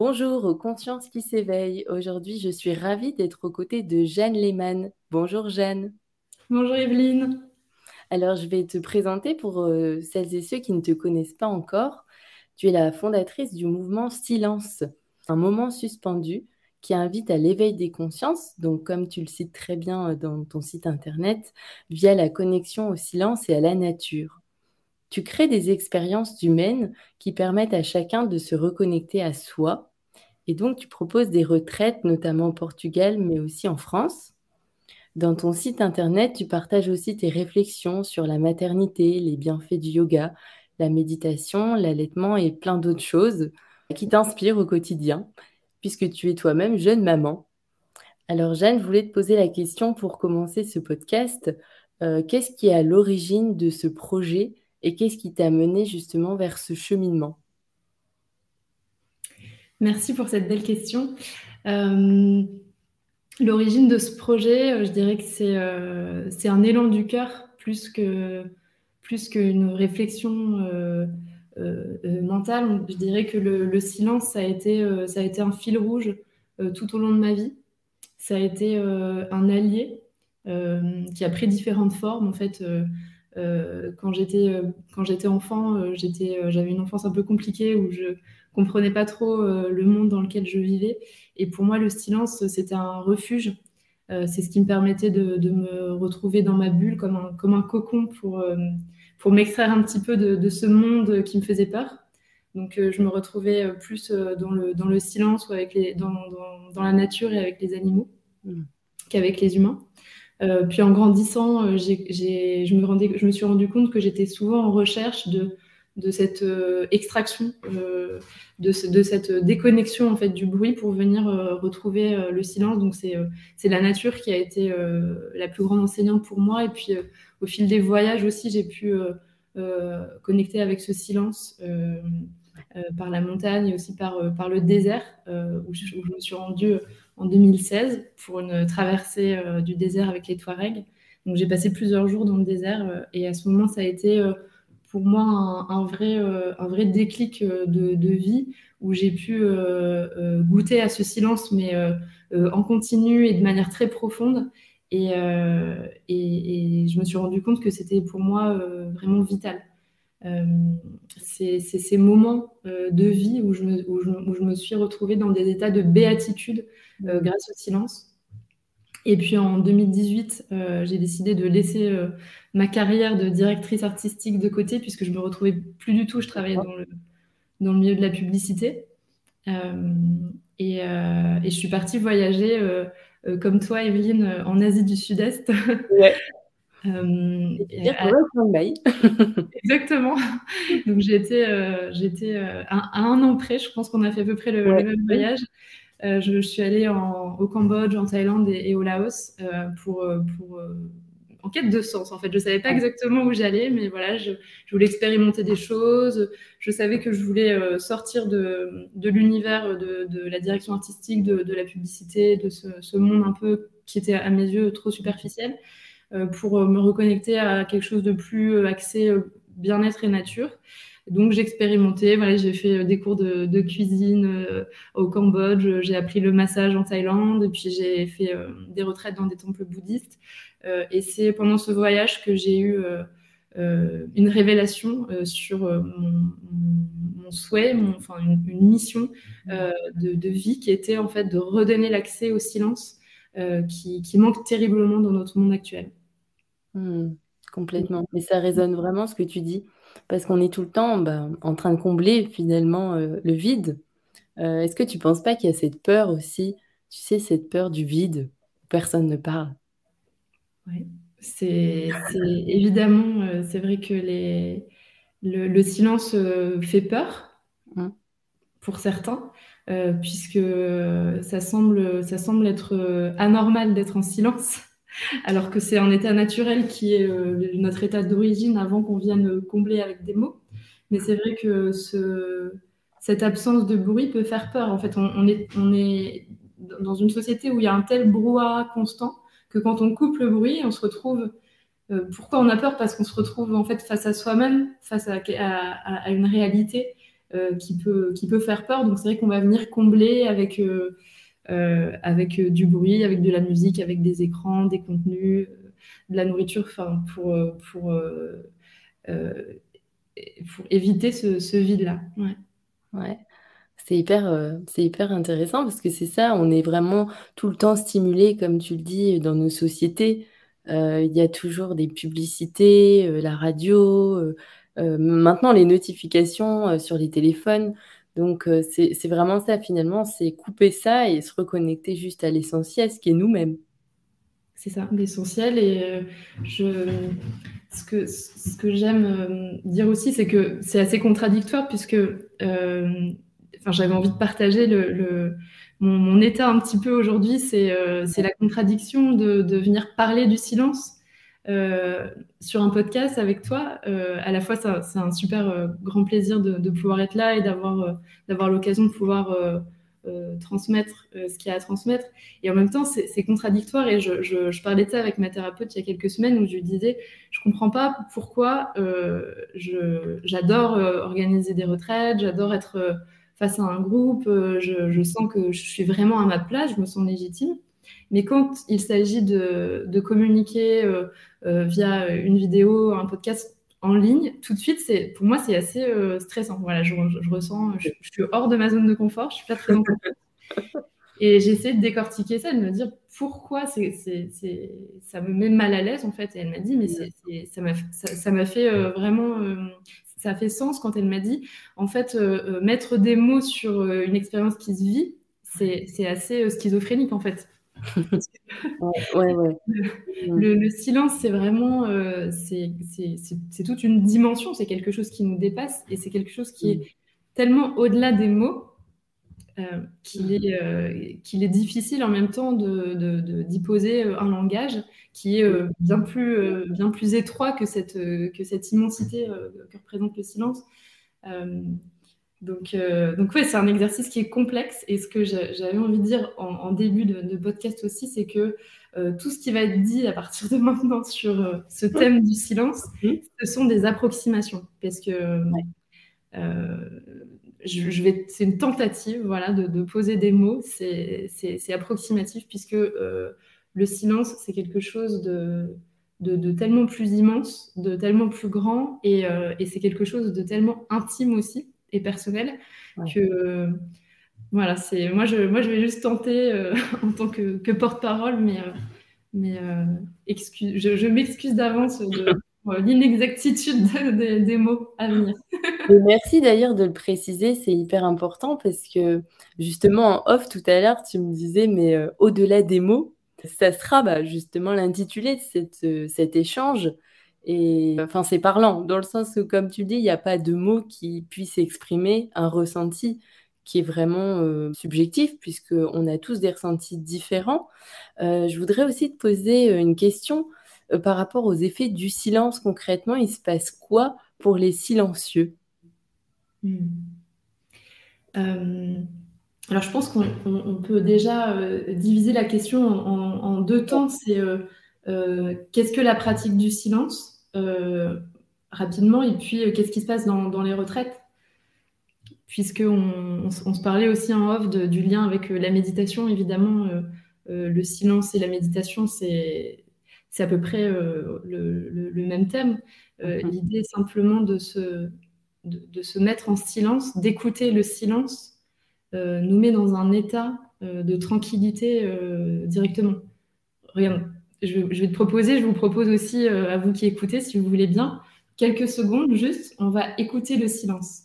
Bonjour aux consciences qui s'éveillent. Aujourd'hui, je suis ravie d'être aux côtés de Jeanne Lehmann. Bonjour Jeanne. Bonjour Evelyne. Alors, je vais te présenter pour euh, celles et ceux qui ne te connaissent pas encore. Tu es la fondatrice du mouvement Silence, un moment suspendu qui invite à l'éveil des consciences, donc comme tu le cites très bien euh, dans ton site internet, via la connexion au silence et à la nature. Tu crées des expériences humaines qui permettent à chacun de se reconnecter à soi. Et donc, tu proposes des retraites, notamment au Portugal, mais aussi en France. Dans ton site internet, tu partages aussi tes réflexions sur la maternité, les bienfaits du yoga, la méditation, l'allaitement et plein d'autres choses qui t'inspirent au quotidien, puisque tu es toi-même jeune maman. Alors Jeanne, je voulais te poser la question pour commencer ce podcast. Euh, qu'est-ce qui est à l'origine de ce projet et qu'est-ce qui t'a mené justement vers ce cheminement? Merci pour cette belle question. Euh, l'origine de ce projet, euh, je dirais que euh, c'est un élan du cœur plus que plus qu'une réflexion mentale. Je dirais que le, silence, ça a, été, ça a été un fil rouge tout au long de ma vie. Ça a été un allié qui a pris différentes formes. En fait, quand j'étais enfant, j'avais une enfance un peu compliquée où je comprenais pas trop le monde dans lequel je vivais. Et pour moi, le silence, c'était un refuge. c'est ce qui me permettait de, de, me retrouver dans ma bulle comme un, comme un cocon pour, pour m'extraire un petit peu de, de, ce monde qui me faisait peur. Donc, je me retrouvais plus dans le, dans le silence ou avec les, dans, dans, dans la nature et avec les animaux mmh. qu'avec les humains. Euh, puis en grandissant, euh, je, me rendais, je me suis rendu compte que j'étais souvent en recherche de, de cette euh, extraction, de, de, cette déconnexion en fait du bruit pour venir retrouver le silence. Donc c'est la nature qui a été la plus grande enseignante pour moi. Et puis au fil des voyages aussi, j'ai pu connecter avec ce silence. par la montagne et aussi par, par le désert, où je, me suis rendue en 2016 pour une traversée euh, du désert avec les Touaregs. Donc j'ai passé plusieurs jours dans le désert euh, et à ce moment, ça a été euh, pour moi un, vrai, un vrai déclic de, vie où j'ai pu goûter à ce silence, mais en continu et de manière très profonde. Et, et, je me suis rendu compte que c'était pour moi vraiment vital. c'est ces moments de vie où je, me, où, je, où je, me, suis retrouvée dans des états de béatitude euh, grâce au silence. Et puis en 2018, euh, j'ai décidé de laisser euh, ma carrière de directrice artistique de côté puisque je me retrouvais plus du tout. Je travaillais dans le, dans le milieu de la publicité. Et, et, je suis partie voyager comme toi, Evelyne, en Asie du Sud-Est. Ouais. Exactement. Donc j'ai été, j'étais à, un an près, je pense qu'on a fait à peu près le, le même voyage. Euh, je, suis allée au Cambodge, en Thaïlande et, au Laos euh, pour, euh, en quête de sens. En fait, je savais pas exactement où j'allais, mais voilà, je, voulais expérimenter des choses. Je savais que je voulais sortir de, l'univers de, la direction artistique, de, la publicité, de ce, ce, monde un peu qui était à mes yeux trop superficiel, pour me reconnecter à quelque chose de plus axé bien-être et nature. Donc j'ai expérimenté, voilà, j'ai fait euh, des cours de, cuisine euh, au Cambodge, j'ai appris le massage en Thaïlande, et puis j'ai fait euh, des retraites dans des temples bouddhistes. et c'est pendant ce voyage que j'ai eu une révélation sur mon, souhait, enfin une, mission de, vie qui était en fait de redonner l'accès au silence qui, manque terriblement dans notre monde actuel. Mmh, complètement. Mais ça résonne vraiment ce que tu dis parce qu'on est tout le temps bah, en train de combler finalement euh, le vide. Euh, est-ce que tu ne penses pas qu'il y a cette peur aussi, tu sais, cette peur du vide où personne ne parle Oui, c'est évidemment, euh, c'est vrai que les, le, silence fait peur hein. pour certains. puisque ça semble, ça semble être anormal d'être en silence alors que c'est un état naturel qui est euh, notre état d'origine avant qu'on vienne combler avec des mots. Mais c'est vrai que cette absence de bruit peut faire peur. En fait, on, est, dans une société où il y a un tel brouhaha constant que quand on coupe le bruit, on se retrouve. Euh, pourquoi on a peur? Parce qu'on se retrouve en fait face à soi-même, face à, une réalité qui, peut, qui peut faire peur. Donc c'est vrai qu'on va venir combler avec, avec du bruit, avec de la musique, avec des écrans, des contenus, de la nourriture, enfin pour, pour, pour éviter ce, ce vide-là. Ouais. ouais. C'est hyper, euh, c'est hyper intéressant parce que c'est ça, on est vraiment tout le temps stimulé, comme tu le dis, dans nos sociétés. Euh, il y a toujours des publicités, euh, la radio, maintenant les notifications sur les téléphones. Donc c'est c'est vraiment ça finalement, c'est couper ça et se reconnecter juste à l'essentiel, ce qui est nous-mêmes. C'est ça, l'essentiel. Et je, ce que, ce que j'aime dire aussi, c'est que c'est assez contradictoire puisque j'avais envie de partager le, mon, état un petit peu aujourd'hui, c'est euh, la contradiction de, de, venir parler du silence euh, sur un podcast avec toi. Euh, à la fois, c'est un super grand plaisir de, pouvoir être là et d'avoir l'occasion de pouvoir transmettre ce qu'il y a à transmettre. Et en même temps, c'est contradictoire. Et je, je, je, parlais de ça avec ma thérapeute il y a quelques semaines où je lui disais, je comprends pas pourquoi j'adore organiser des retraites, j'adore être face à un groupe, euh, je, sens que je suis vraiment à ma place, je me sens légitime. Mais quand il s'agit de, communiquer euh, euh, via une vidéo, un podcast en ligne, tout de suite, c'est pour moi, c'est assez stressant. Voilà, je, ressens, je, suis hors de ma zone de confort, je suis pas très en Et j'essaie de décortiquer ça, de me dire pourquoi ça me met mal à l'aise en fait. Et elle m'a dit, mais ça m'a, ça, fait vraiment ça fait sens quand elle m'a dit, en fait, euh, euh, mettre des mots sur euh, une expérience qui se vit, c'est assez schizophrénique, en fait. Ouais, ouais, Le, silence, c'est vraiment, c'est toute une dimension, c'est quelque chose qui nous dépasse et c'est quelque chose qui est tellement au-delà des mots qu'il est, qu'il est difficile en même temps d'y poser un langage qui est euh, bien, plus, euh, bien plus étroit que cette, euh, que cette immensité que représente le silence. Donc, donc ouais, c'est un exercice qui est complexe. Et ce que j'avais envie de dire en, début de, podcast aussi, c'est que tout ce qui va être dit à partir de maintenant sur ce thème du silence, ce sont des approximations. Parce que je, vais, c'est une tentative voilà, de, de poser des mots. C'est approximatif puisque le silence, c'est quelque chose de, de, tellement plus immense, de tellement plus grand, et, euh, et c'est quelque chose de tellement intime aussi et personnel que voilà, c'est moi je, moi je vais juste tenter euh, en tant que, que porte-parole, mais, euh, mais excuse, je, m'excuse d'avance de l'inexactitude des mots à venir. merci d'ailleurs de le préciser, c'est hyper important parce que justement en off tout à l'heure, tu me disais, mais au-delà des mots, ça sera bah, justement l'intitulé de euh, cet échange. Et enfin, c'est parlant, dans le sens où, comme tu dis, il n'y a pas de mots qui puissent exprimer un ressenti qui est vraiment euh, subjectif, puisqu'on a tous des ressentis différents. Euh, je voudrais aussi te poser une question par rapport aux effets du silence. Concrètement, il se passe quoi pour les silencieux? Hmm. Alors, je pense qu'on peut déjà euh, diviser la question en, deux temps. C'est euh, euh, qu'est-ce que la pratique du silence? Rapidement, et puis qu'est-ce qui se passe dans, les retraites? Puisqu'on on, se parlait aussi en off du lien avec la méditation, évidemment, le silence et la méditation, c'est à peu près le, même thème. Mm-hmm. L'idée simplement de se, de se mettre en silence, d'écouter le silence euh, nous met dans un état euh, de tranquillité euh, directement. Regarde, je, vais te proposer, je vous propose aussi à vous qui écoutez, si vous voulez bien, quelques secondes, juste, on va écouter le silence.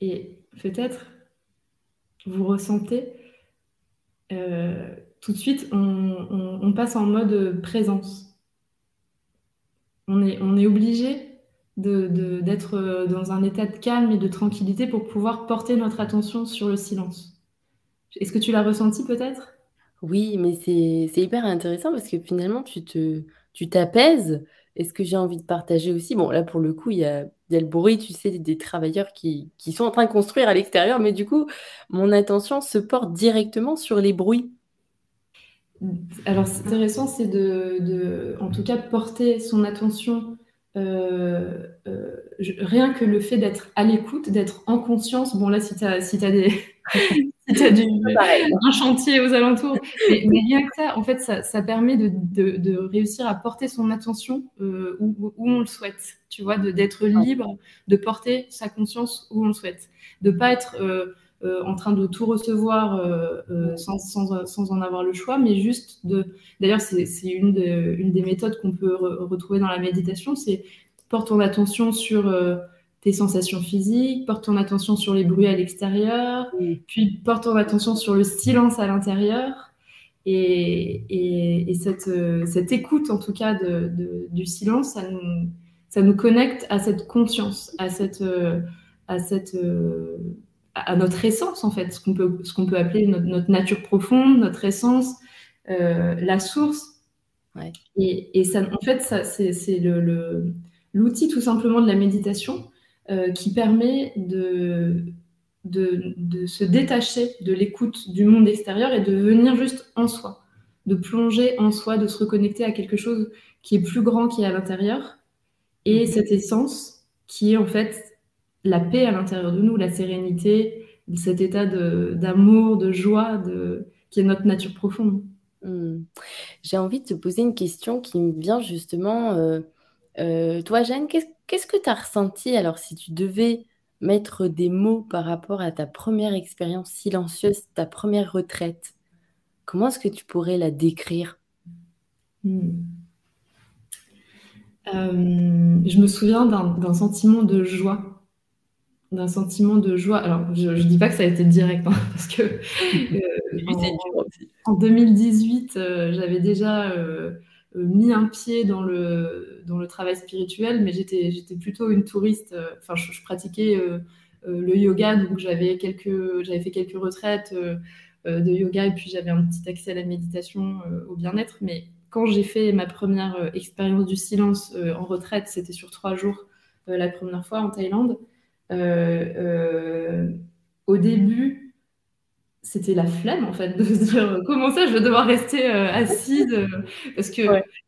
Et peut-être vous ressentez tout de suite, on, passe en mode présence. On est, on est obligé d'être dans un état de calme et de tranquillité pour pouvoir porter notre attention sur le silence. Est-ce que tu l'as ressenti peut-être? Oui, mais c'est hyper intéressant parce que finalement, tu te, tu t'apaises. Et ce que j'ai envie de partager aussi, bon, là pour le coup, il y a, y a le bruit, tu sais, des travailleurs qui, qui sont en train de construire à l'extérieur, mais du coup, mon attention se porte directement sur les bruits alors, c'est intéressant, c'est de, de, en tout cas, porter son attention euh, euh, rien que le fait d'être à l'écoute, d'être en conscience, bon là si tu as, si as, des, si as du, un chantier aux alentours, mais, rien que ça, en fait, ça, ça permet de, de, de, réussir à porter son attention euh, où, où, on le souhaite, tu vois, d'être libre, de porter sa conscience où on le souhaite, de pas être euh, en train de tout recevoir euh, euh, sans, sans, sans, en avoir le choix, mais juste de... D'ailleurs, c'est une, de, une, des méthodes qu'on peut re retrouver dans la méditation, c'est porte ton attention sur tes sensations physiques, porte ton attention sur les bruits à l'extérieur, puis porte ton attention sur le silence à l'intérieur. Et, et, et cette, cette, écoute, en tout cas, de, de, du silence, ça nous, ça nous connecte à cette conscience, à cette, à cette à notre essence, en fait, ce qu'on peut, ce qu'on peut appeler notre, notre, nature profonde, notre essence, euh, la source. Ouais. Et, et, ça, en fait, ça, c'est, c'est le, l'outil tout simplement de la méditation euh, qui permet de, de, de, se détacher de l'écoute du monde extérieur et de venir juste en soi, de plonger en soi, de se reconnecter à quelque chose qui est plus grand, qui est à l'intérieur. Et cette essence qui est en fait la paix à l'intérieur de nous, la sérénité, cet état d'amour, de, joie, de, qui est notre nature profonde. Hmm. J'ai envie de te poser une question qui me vient justement. Euh, euh, toi, Jeanne, qu'est-ce que tu as ressenti alors si tu devais mettre des mots par rapport à ta première expérience silencieuse, ta première retraite Comment est-ce que tu pourrais la décrire? Hmm. euh, Je me souviens d'un sentiment de joie d'un sentiment de joie. Alors, je ne dis pas que ça a été direct, hein, parce que euh, en, 2018, euh, j'avais déjà euh, mis un pied dans le, dans le travail spirituel, mais j'étais, j'étais plutôt une touriste. Enfin, je, je, pratiquais le yoga, donc j'avais, quelques, j'avais fait quelques retraites de yoga, et puis j'avais un petit accès à la méditation, au bien-être. Mais quand j'ai fait ma première expérience du silence en retraite, c'était sur trois jours la première fois en Thaïlande. Euh, euh, au début, c'était la flemme en fait de se dire comment ça je vais devoir rester euh, assise parce que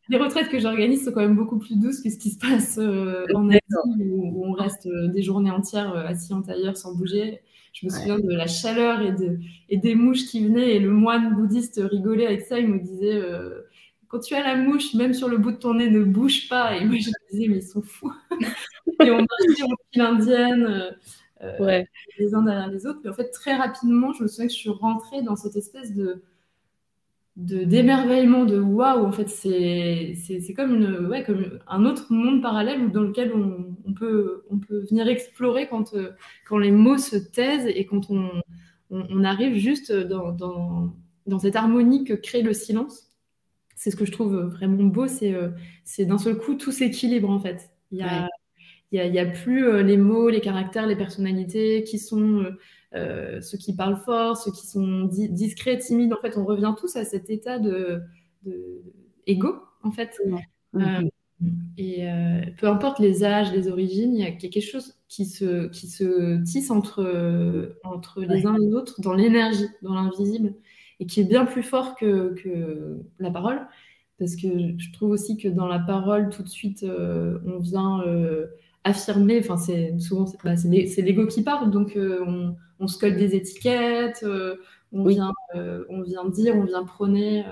les retraites que j'organise sont quand même beaucoup plus douces que ce qui se passe en Asie où, on reste des journées entières assis en tailleur sans bouger. Je me souviens de la chaleur et, de, et, des mouches qui venaient et le moine bouddhiste rigolait avec ça. Il me disait quand tu as la mouche, même sur le bout de ton nez, ne bouge pas. Et moi je me disais mais ils sont fous. Et on marchait en file indienne, euh, les uns derrière les autres. Mais en fait, très rapidement, je me souviens que je suis rentrée dans cette espèce de d'émerveillement, de waouh, en fait, c'est comme, une, ouais, comme un autre monde parallèle dans lequel on, on, peut, on peut venir explorer quand, euh, quand les mots se taisent et quand on, on, arrive juste dans, dans, dans, cette harmonie que crée le silence. C'est ce que je trouve vraiment beau, c'est euh, d'un seul coup tout s'équilibre en fait. Il y a, il n'y a, plus euh, les mots, les caractères, les personnalités qui sont euh, euh, ceux qui parlent fort, ceux qui sont discrets, timides. En fait, on revient tous à cet état de, de ego, en fait. Mhm. et peu importe les âges, les origines, il y a quelque chose qui se, qui se tisse entre, entre les uns et les autres dans l'énergie, dans l'invisible, et qui est bien plus fort que, que, la parole. Parce que je trouve aussi que dans la parole, tout de suite, on vient affirmer, enfin c'est souvent c'est bah, l'ego qui parle, donc euh, on, on, se colle des étiquettes, euh, on, vient, euh, on vient dire, on vient prôner.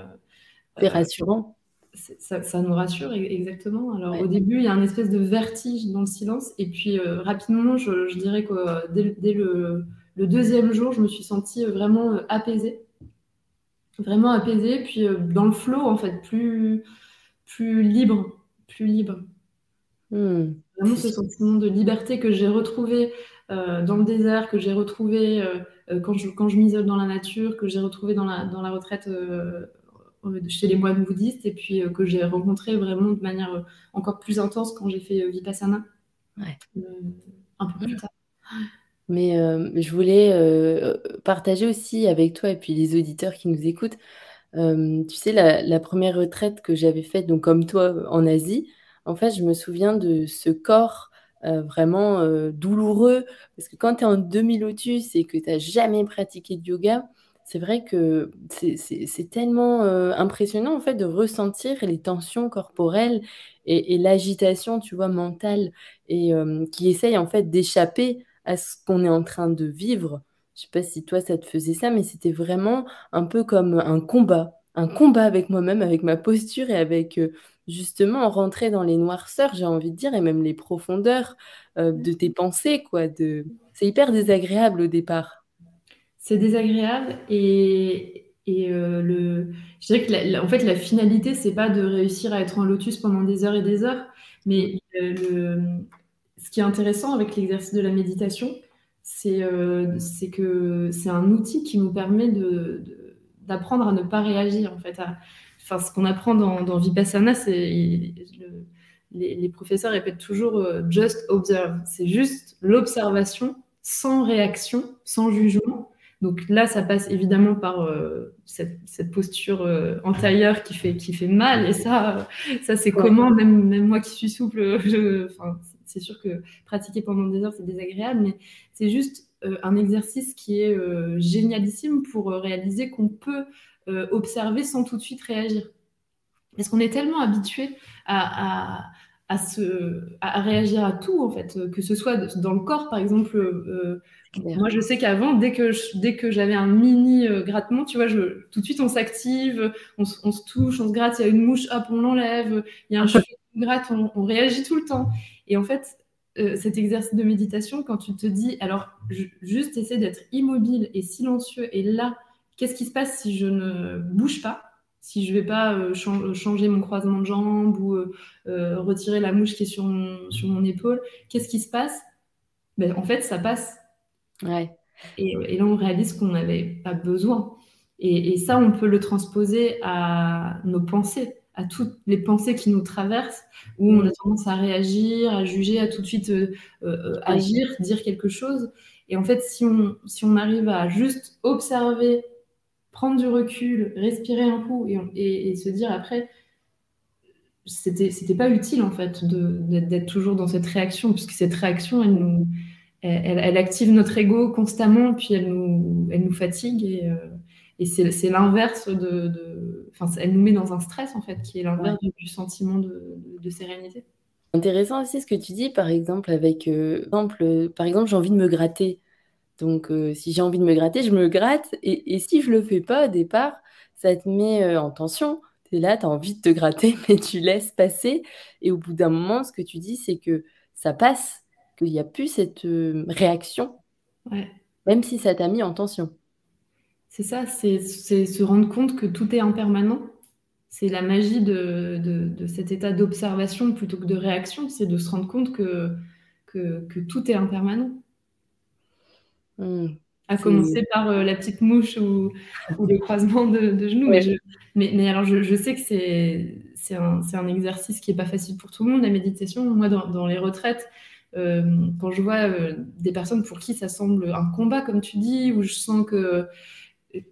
c'est rassurant. Ça, ça, nous rassure e-, exactement. Alors au début, il y a un espèce de vertige dans le silence, et puis rapidement, je, je, dirais que dès, dès le, le, deuxième jour, je me suis sentie vraiment apaisée, vraiment apaisée, puis dans le flot en fait, plus plus libre, plus libre. Hmm. Vraiment ce sentiment de liberté que j'ai retrouvé euh, dans le désert, que j'ai retrouvé euh, euh, quand je, quand je m'isole dans la nature, que j'ai retrouvé dans la, dans la retraite chez les moines bouddhistes, et puis que j'ai rencontré vraiment de manière encore plus intense quand j'ai fait Vipassana. Ouais. un peu plus tard. Mais je voulais partager aussi avec toi et puis les auditeurs qui nous écoutent. tu sais, la, la, première retraite que j'avais faite, donc comme toi, en Asie, en fait, je me souviens de ce corps euh, vraiment euh, douloureux, parce que quand tu es en demi-lotus et que tu n'as jamais pratiqué de yoga, c'est vrai que c'est tellement impressionnant en fait de ressentir les tensions corporelles et, l'agitation, tu vois, mentale, et qui essaye en fait d'échapper à ce qu'on est en train de vivre. Je sais pas si toi ça te faisait ça, mais c'était vraiment un peu comme un combat, un combat avec moi-même, avec ma posture et avec justement rentrer dans les noirceurs, j'ai envie de dire, et même les profondeurs de tes pensées, quoi. De... C'est hyper désagréable au départ. C'est désagréable et, et le, je dirais que la, en fait la finalité c'est pas de réussir à être en lotus pendant des heures et des heures, mais le, ce qui est intéressant avec l'exercice de la méditation, c'est euh, que c'est un outil qui nous permet d'apprendre à ne pas réagir. En fait, enfin, ce qu'on apprend dans, Vipassana, c'est les, professeurs répètent toujours euh, just observe. C'est juste l'observation sans réaction, sans jugement. Donc là, ça passe évidemment par euh, cette, posture antérieure qui fait, qui fait mal. Et ça, ça c'est comment, même, même moi qui suis souple, je, c'est sûr que pratiquer pendant des heures, c'est désagréable, mais c'est juste euh, un exercice qui est euh, génialissime pour euh, réaliser qu'on peut observer sans tout de suite réagir. Parce qu'on est tellement habitué à, à, réagir à tout, en fait, que ce soit dans le corps, par exemple. moi, je sais qu'avant, dès que, dès que j'avais un mini grattement, tu vois, je, tout de suite, on s'active, on, se touche, on se gratte, il y a une mouche, hop, on l'enlève, il y a un cheveu qui gratte, on réagit tout le temps. Et en fait, euh, cet exercice de méditation, quand tu te dis, alors juste essaie d'être immobile et silencieux, et là, qu'est-ce qui se passe si je ne bouge pas si je ne vais pas euh, changer mon croisement de jambes ou euh, retirer la mouche qui est sur mon, sur mon épaule, qu'est-ce qui se passe? Ben, En fait, ça passe. Ouais. Et, là, on réalise qu'on n'avait pas besoin. et, ça, on peut le transposer à nos pensées à toutes les pensées qui nous traversent, où on a tendance à réagir, à juger, à tout de suite euh, euh, agir, dire quelque chose. Et en fait, si on, si on arrive à juste observer, prendre du recul, respirer un coup et, se dire après, c'était, c'était pas utile en fait d'être toujours dans cette réaction, puisque cette réaction, elle, nous, elle, active notre ego constamment, puis elle nous, elle nous fatigue. Et, euh, et c'est l'inverse de, Enfin, elle nous met dans un stress, en fait, qui est l'inverse du, sentiment de, sérénité. Intéressant aussi ce que tu dis, par exemple, avec... Euh, exemple, par exemple, j'ai envie de me gratter. Donc, euh, si j'ai envie de me gratter, je me gratte. Et, si je le fais pas au départ, ça te met euh, en tension. Tu es là, tu as envie de te gratter, mais tu laisses passer. Et au bout d'un moment, ce que tu dis, c'est que ça passe, qu'il n'y a plus cette réaction, même si ça t'a mis en tension. C'est ça, c'est se rendre compte que tout est impermanent. C'est la magie de, cet état d'observation plutôt que de réaction, c'est de se rendre compte que, que, tout est impermanent. Hmm. à commencer par euh, la petite mouche ou, le croisement de, genoux. Mais, alors, je, sais que c'est un, un, exercice qui n'est pas facile pour tout le monde, la méditation. Moi, dans, les retraites, euh, quand je vois euh, des personnes pour qui ça semble un combat, comme tu dis, où je sens que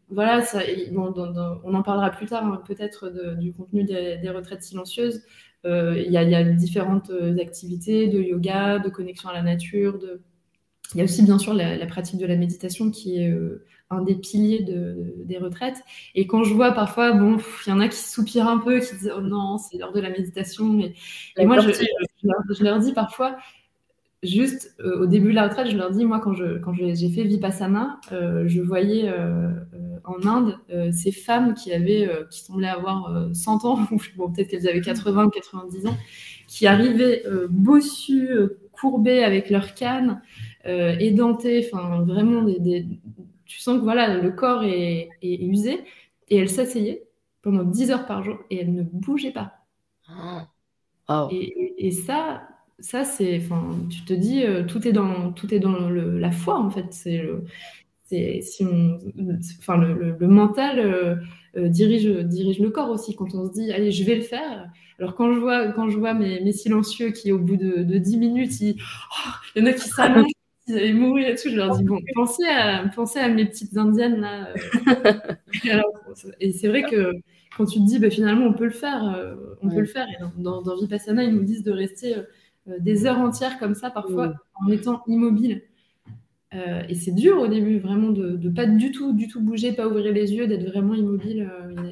voilà, ça, on en parlera plus tard hein, peut-être du contenu des, retraites silencieuses. Il y, a différentes activités de yoga, de connexion à la nature. De... Il y a aussi bien sûr la, pratique de la méditation qui est euh, un des piliers des retraites. Et quand je vois parfois, bon, il y en a qui soupirent un peu, qui disent oh non, c'est l'heure de la méditation. Et, moi, je, leur, dis parfois, juste au début de la retraite, je leur dis, moi, quand, je, quand j'ai fait Vipassana, je voyais en Inde, euh, ces femmes qui avaient, euh, qui semblaient avoir 100 euh, ans, bon, peut-être qu'elles avaient 80 ou 90 ans, qui arrivaient bossues, courbées avec leurs cannes, édentées, enfin vraiment, des, tu sens que voilà, le corps est, usé, et elles s'asseyaient pendant 10 heures par jour et elles ne bougeaient pas. Ah. Et, ça, ça c'est, enfin, tu te dis, tout est dans, tout est dans la foi en fait. C'est si enfin, le, mental euh, euh, dirige, dirige le corps aussi. Quand on se dit, allez, je vais le faire. Alors, quand je vois, quand je vois mes, silencieux qui, au bout de, de 10 minutes, il y en a qui s'allongent, ils allaient mourir et tout, je leur dis, bon, pensez à, pensez à mes petites indiennes là. Euh. et, c'est vrai que quand tu te dis, bah, finalement, on peut le faire, on peut le faire. Et dans, dans, Vipassana, ils nous disent de rester des heures entières comme ça, parfois, en étant immobile. Euh, et c'est dur au début, vraiment, de, de pas du tout, du tout bouger, pas ouvrir les yeux, d'être vraiment immobile. Euh,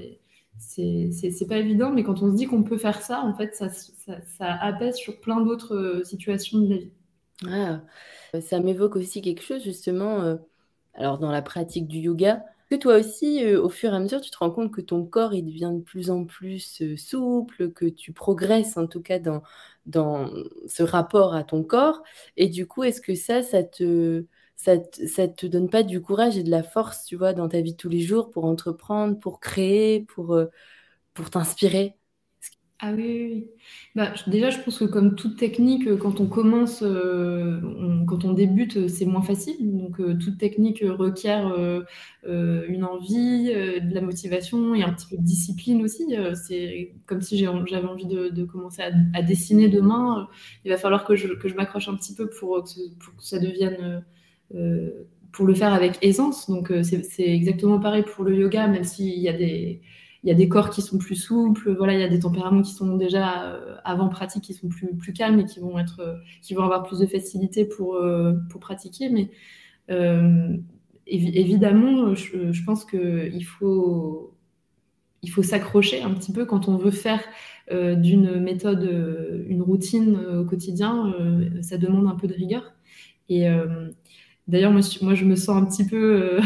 c'est pas évident, mais quand on se dit qu'on peut faire ça, en fait, ça, ça, apaise sur plein d'autres euh, situations de la vie. Ah, ça m'évoque aussi quelque chose, justement, alors dans la pratique du yoga, que toi aussi, au fur et à mesure, tu te rends compte que ton corps, il devient de plus en plus souple, que tu progresses en tout cas dans, dans ce rapport à ton corps. Et du coup, est-ce que ça, ça te, ça, ça te donne pas du courage et de la force, tu vois, dans ta vie de tous les jours pour entreprendre, pour créer, pour, euh, pour t'inspirer? Ah oui. Bah, déjà, je pense que comme toute technique, euh, quand on commence, euh, quand on débute, c'est moins facile. Donc, toute technique requiert une envie, de la motivation et un petit peu de discipline aussi. c'est comme si j'avais envie de, commencer à, dessiner demain. il va falloir que je, m'accroche un petit peu pour que ça devienne euh, pour le faire avec aisance. Donc euh, c'est exactement pareil pour le yoga, même s'il y a des il y a des corps qui sont plus souples, voilà, il y a des tempéraments qui sont déjà euh, avant pratique qui sont plus, calmes et qui vont être qui vont avoir plus de facilité pour, pour pratiquer. Mais évidemment, je, pense qu'il faut il faut s'accrocher un petit peu quand on veut faire d'une méthode une routine au quotidien. ça demande un peu de rigueur. Et D'ailleurs, moi, je me sens un petit peu euh,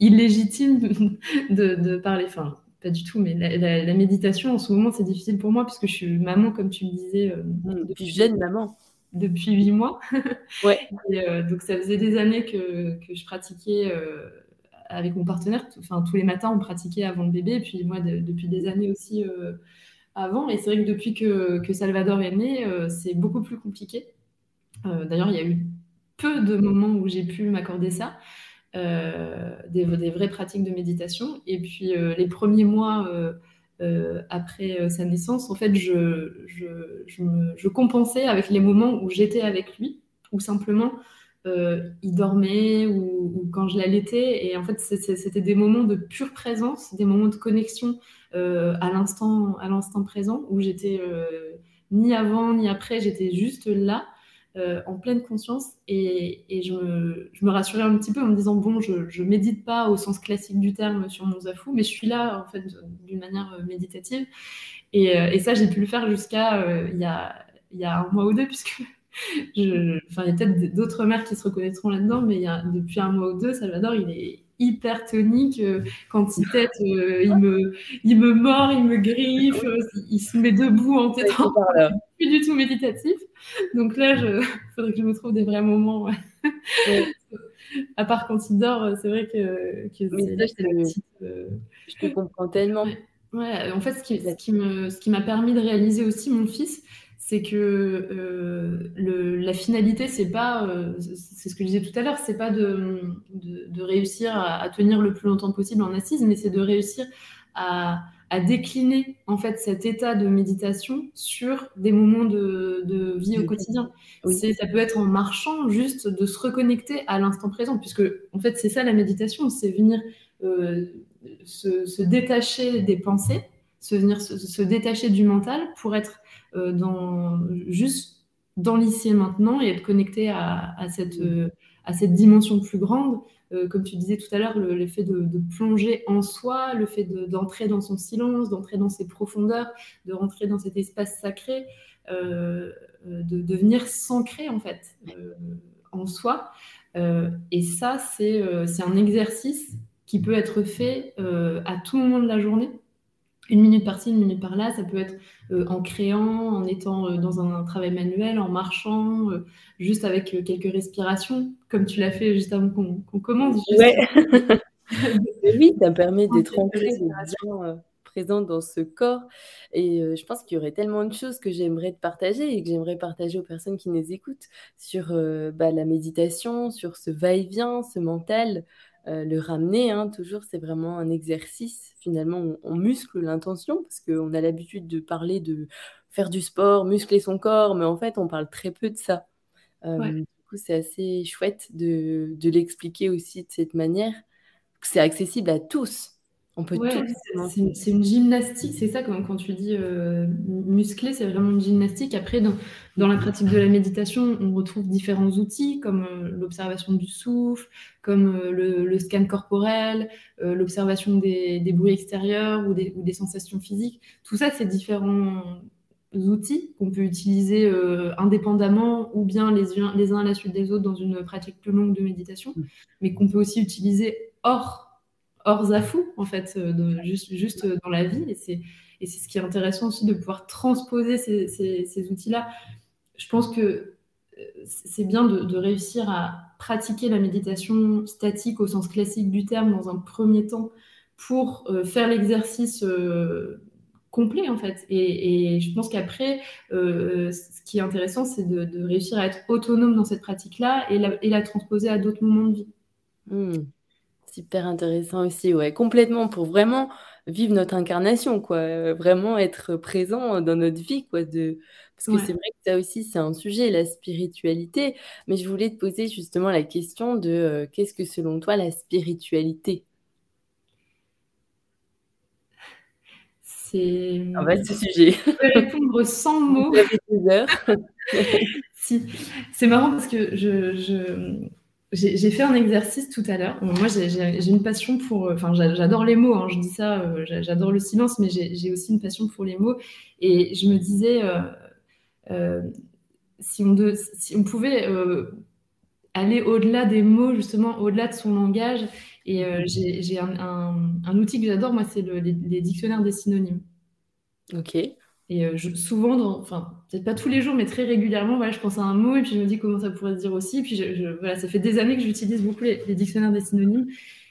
illégitime de, parler. Enfin, pas du tout, mais la, méditation, en ce moment, c'est difficile pour moi puisque je suis maman, comme tu me disais. Euh, mmh, depuis jeune maman. Depuis huit mois. Ouais. Euh, donc, ça faisait des années que, je pratiquais avec mon partenaire. Enfin, tous les matins, on pratiquait avant le bébé. Et puis, moi, depuis des années aussi avant. Et c'est vrai que depuis que, que Salvador est né, c'est beaucoup plus compliqué. D'ailleurs, il y a eu peu de moments où j'ai pu m'accorder ça, euh, des, vraies pratiques de méditation. Et puis euh, les premiers mois euh, après sa naissance, en fait, je, je, compensais avec les moments où j'étais avec lui, ou simplement il dormait ou, quand je l'allaitais. Et en fait, c'était des moments de pure présence, des moments de connexion à l'instant présent où j'étais ni avant ni après, j'étais juste là. Euh, en pleine conscience et, je, me, rassurais un petit peu en me disant bon, je, je médite pas au sens classique du terme sur mon zafou, mais je suis là en fait d'une manière euh, méditative. Euh, et, ça, j'ai pu le faire jusqu'à il, y a, un mois ou deux, puisque il y a peut-être d'autres mères qui se reconnaîtront là-dedans, mais depuis un mois ou deux, Salvador, il est hyper tonique. Euh, quand il tête, euh, il, me, il me mord, il me griffe, euh, il se met debout en tête. plus du tout méditatif. Donc là, il faudrait que je me trouve des vrais moments. à part quand il dort, c'est vrai que, que je te comprends tellement. Ouais. en fait, ce qui, ce qui m'a permis de réaliser aussi mon fils, c'est que euh, le, la finalité, c'est pas, euh, c'est ce que je disais tout à l'heure, c'est pas de, de, réussir à, tenir le plus longtemps possible en assise, mais c'est de réussir à, à, décliner en fait cet état de méditation sur des moments de, de vie au quotidien. Ça peut être en marchant, juste de se reconnecter à l'instant présent, puisque en fait c'est ça la méditation, c'est venir euh, se, se, détacher des pensées, se venir se, se détacher du mental pour être euh, dans, juste dans l'ici et maintenant et être connecté à, cette, euh, à cette dimension plus grande. Euh, comme tu disais tout à l'heure, l'effet de, de, plonger en soi, le fait d'entrer dans son silence, d'entrer dans ses profondeurs, de rentrer dans cet espace sacré, de, devenir s'ancrer en fait en soi. et ça, c'est un exercice qui peut être fait à tout moment de la journée une minute par-ci, une minute par-là. Ça peut être euh, en créant, en étant euh, dans un, travail manuel, en marchant, euh, juste avec quelques respirations, comme tu l'as fait juste avant qu'on commence. oui, ça permet d'être ancré, bien présent dans ce corps. Et je pense qu'il y aurait tellement de choses que j'aimerais te partager et que j'aimerais partager aux personnes qui nous écoutent sur bah, la méditation, sur ce va-et-vient, ce mental. Euh, le ramener, hein, toujours, c'est vraiment un exercice. Finalement, on, muscle l'intention parce qu'on a l'habitude de parler de faire du sport, muscler son corps, mais en fait, on parle très peu de ça. Euh, du coup, c'est assez chouette de, l'expliquer aussi de cette manière, c'est accessible à tous. On peut C'est une, gymnastique, c'est ça quand, quand tu dis euh, musclé, c'est vraiment une gymnastique. Après, dans, dans, la pratique de la méditation, on retrouve différents outils comme euh, l'observation du souffle, comme euh, le, scan corporel, l'observation des, des, bruits extérieurs ou des, ou des, sensations physiques. Tout ça, c'est différents outils qu'on peut utiliser indépendamment ou bien les, les uns à la suite des autres dans une pratique plus longue de méditation, mm. mais qu'on peut aussi utiliser hors hors zafou, en fait, euh, juste, juste dans la vie. Et c'est, et c'est ce qui est intéressant aussi de pouvoir transposer ces, ces, outils-là. Je pense que euh, c'est bien de, réussir à pratiquer la méditation statique au sens classique du terme dans un premier temps pour euh, faire l'exercice complet en fait. Et, je pense qu'après, ce qui est intéressant, c'est de, réussir à être autonome dans cette pratique-là et la, et la transposer à d'autres moments de vie. Hmm. Super intéressant aussi, ouais, complètement pour vraiment vivre notre incarnation, quoi, euh, vraiment être présent dans notre vie, quoi, de parce que c'est vrai que ça aussi, c'est un sujet, la spiritualité, mais je voulais te poser justement la question de euh, qu'est-ce que selon toi la spiritualité? C'est Un vaste sujet. je peux répondre sans mots. Si, c'est marrant parce que je j'ai fait un exercice tout à l'heure. Moi, j'ai une passion pour. Euh, enfin, j'adore les mots. Hein, je dis ça. Euh, j'adore le silence, mais j'ai aussi une passion pour les mots. Et je me disais, euh, si, on pouvait aller au-delà des mots, justement, au-delà de son langage. Et j'ai un, un, outil que j'adore, moi, c'est les, les, dictionnaires des synonymes. Ok. Et euh, souvent, enfin, peut-être pas tous les jours, mais très régulièrement, voilà, je pense à un mot et puis je me dis comment ça pourrait se dire aussi. puis voilà, ça fait des années que j'utilise beaucoup les, dictionnaires des synonymes.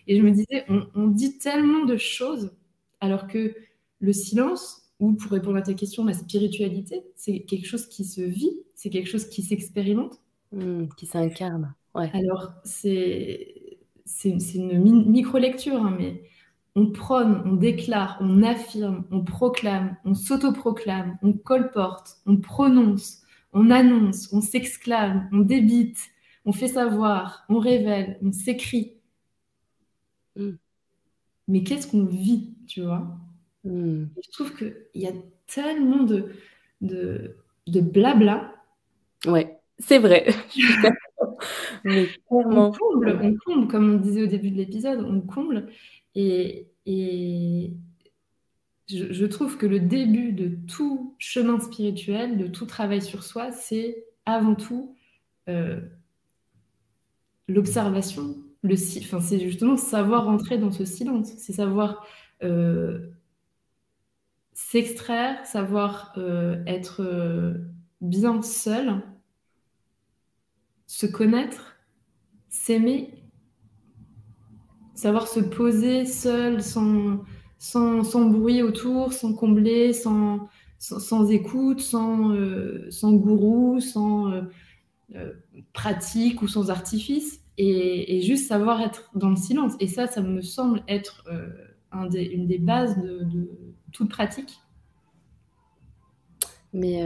Et je me disais, on, dit tellement de choses, alors que le silence, ou pour répondre à ta question, la spiritualité, c'est quelque chose qui se vit, c'est quelque chose qui s'expérimente. Mmh, qui s'incarne. Ouais. Alors, c'est une micro-lecture, hein, mais on prône, on déclare, on affirme, on proclame, on s'autoproclame, on colporte, on prononce, on annonce, on s'exclame, on débite, on fait savoir, on révèle, on s'écrit. Mm. Mais qu'est-ce qu'on vit, tu vois? Mm. Je trouve qu'il y a tellement de, de, de blabla. Ouais, c'est vrai. Mais On comble, on comble, comme on disait au début de l'épisode, on comble. Et, je, trouve que le début de tout chemin spirituel, de tout travail sur soi, c'est avant tout euh, l'observation. C'est justement savoir entrer dans ce silence, c'est savoir euh, s'extraire, savoir euh, être bien seul, se connaître, s'aimer savoir se poser seul, sans, sans, bruit autour, sans combler, sans, sans, écoute, sans, euh, sans gourou, sans euh, euh, pratique ou sans artifice, et, juste savoir être dans le silence. Et ça, ça me semble être une des bases de toute pratique. Mais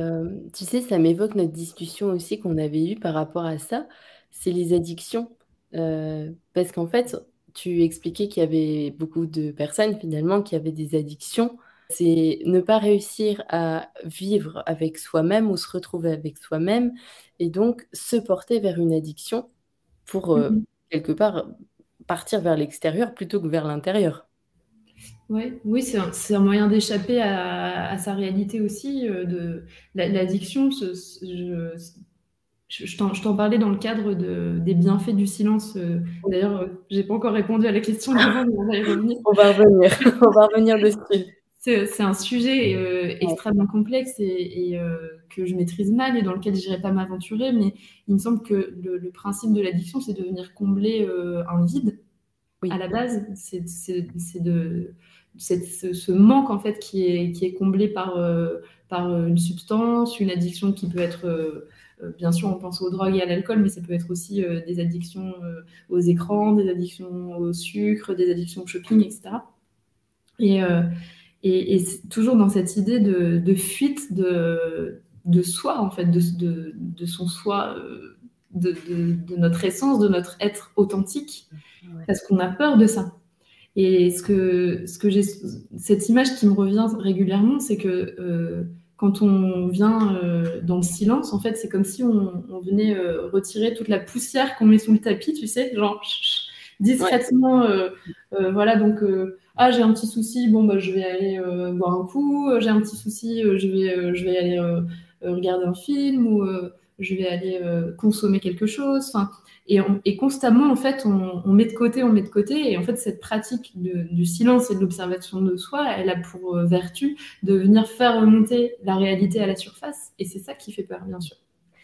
tu sais, ça m'évoque notre discussion aussi qu'on avait eue par rapport à ça, c'est les addictions. parce qu'en fait, tu expliquais qu'il y avait beaucoup de personnes finalement qui avaient des addictions. C'est ne pas réussir à vivre avec soi-même ou se retrouver avec soi-même et donc se porter vers une addiction pour euh, mhm. quelque part partir vers l'extérieur plutôt que vers l'intérieur. Ouais, oui, c'est un, moyen d'échapper à, sa réalité aussi. Euh, de L'addiction, je, je, t'en parlais dans le cadre de, des bienfaits du silence. Euh, d'ailleurs, euh, j'ai pas encore répondu à la question avant, mais on va y revenir. on va revenir, on va revenir dessus. C'est un sujet euh, extrêmement complexe et, que je maîtrise mal et dans lequel je n'irai pas m'aventurer, mais il me semble que le, principe de l'addiction, c'est de venir combler un vide. Oui. À la base, c'est de ce, ce, manque en fait qui est, qui est comblé par, par une substance, une addiction qui peut être bien sûr, on pense aux drogues et à l'alcool, mais ça peut être aussi euh, des addictions euh, aux écrans, des addictions au sucre, des addictions au shopping, etc. Et, et, toujours dans cette idée de, fuite de, de, soi, en fait, de, de son soi, de, notre essence, de notre être authentique, parce qu'on a peur de ça. Et ce que, ce que j'ai, cette image qui me revient régulièrement, c'est que euh, quand on vient euh, dans le silence, en fait, c'est comme si on, venait euh, retirer toute la poussière qu'on met sous le tapis, tu sais, genre discrètement. voilà, donc, ah, j'ai un petit souci, bon, bah, je vais aller boire un coup, j'ai un petit souci, je, vais, je vais aller regarder un film ou je vais aller consommer quelque chose. Enfin, et, constamment, en fait, on, met de côté, on met de côté. Et en fait, cette pratique du silence et de l'observation de soi, elle a pour euh, vertu de venir faire remonter la réalité à la surface. Et c'est ça qui fait peur, bien sûr.